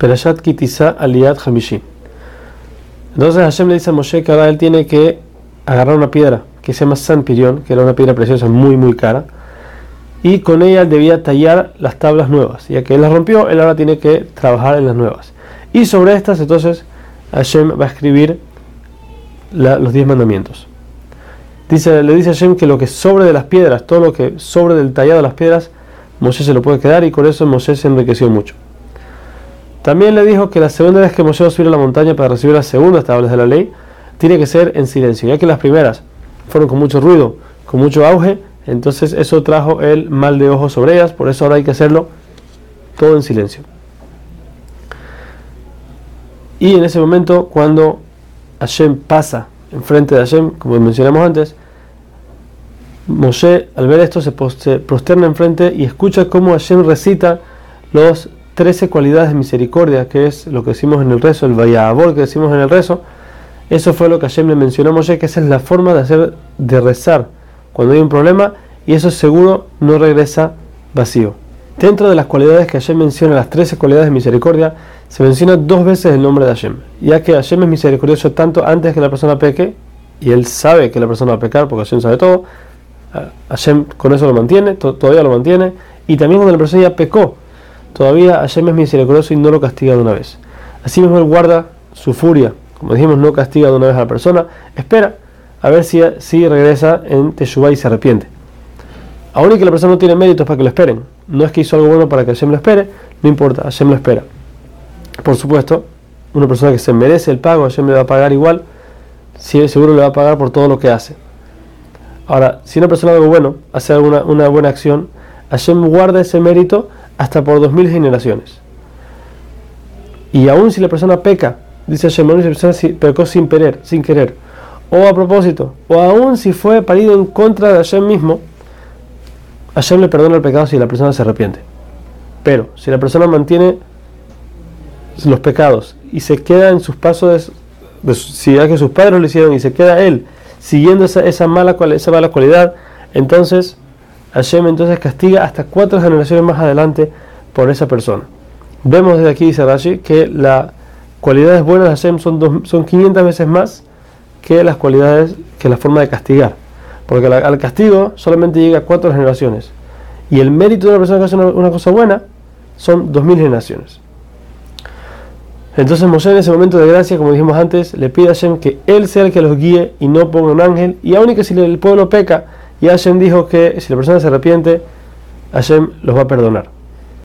Perashat Kitisa Aliyat Hamishi. Entonces Hashem le dice a Moshe que ahora él tiene que agarrar una piedra que se llama San Pirión, que era una piedra preciosa muy muy cara, y con ella debía tallar las tablas nuevas. Ya que él las rompió, él ahora tiene que trabajar en las nuevas. Y sobre estas entonces Hashem va a escribir los diez mandamientos. Dice, le dice a Hashem que lo que sobre de las piedras, todo lo que sobre del tallado de las piedras, Moshe se lo puede quedar y con eso Moshe se enriqueció mucho. También le dijo que la segunda vez que Moshe va a subir a la montaña para recibir las segundas tablas de la ley, tiene que ser en silencio, ya que las primeras fueron con mucho ruido, con mucho auge, entonces eso trajo el mal de ojo sobre ellas, por eso ahora hay que hacerlo todo en silencio. Y en ese momento, cuando Hashem pasa enfrente de Hashem, como mencionamos antes, Moshe al ver esto se prosterna enfrente y escucha cómo Hashem recita los 13 cualidades de misericordia, que es lo que decimos en el rezo, el Vayabol que decimos en el rezo, eso fue lo que Hashem le mencionó a Moshe, que esa es la forma de hacer, de rezar cuando hay un problema, y eso seguro no regresa vacío. Dentro de las cualidades que Hashem menciona, las 13 cualidades de misericordia, se menciona dos veces el nombre de Hashem, ya que Hashem es misericordioso tanto antes que la persona peque, y él sabe que la persona va a pecar, porque Hashem sabe todo, Hashem con eso lo mantiene, todavía lo mantiene, y también cuando la persona ya pecó, todavía Hashem es misericordioso y no lo castiga de una vez. Así mismo él guarda su furia, como dijimos, no castiga de una vez a la persona, espera a ver si, si regresa en Teshuvah y se arrepiente. Aún y que la persona no tiene méritos para que lo esperen, no es que hizo algo bueno para que Hashem lo espere, no importa, Hashem lo espera. Por supuesto, una persona que se merece el pago, Hashem le va a pagar igual, seguro le va a pagar por todo lo que hace. Ahora, si una persona algo bueno, hace una buena acción, Hashem guarda ese mérito hasta por dos mil generaciones. Y aún si la persona peca, dice Hashem, si la persona pecó sin querer, sin querer, o a propósito, o aún si fue parido en contra de Hashem mismo, Hashem le perdona el pecado si la persona se arrepiente. Pero si la persona mantiene los pecados y se queda en sus pasos, de, si ya que sus padres lo hicieron y se queda él siguiendo esa, mala, esa mala cualidad, entonces Hashem entonces castiga hasta cuatro generaciones más adelante por esa persona. Vemos desde aquí, dice Rashi, que las cualidades buenas de Hashem son, son 500 veces más que las cualidades, que la forma de castigar. Porque al castigo solamente llega a cuatro generaciones. Y el mérito de una persona que hace una, cosa buena son 2000 generaciones. Entonces Moshe en ese momento de gracia, como dijimos antes, le pide a Hashem que él sea el que los guíe y no ponga un ángel. Y aún y que si el pueblo peca, y Hashem dijo que si la persona se arrepiente, Hashem los va a perdonar.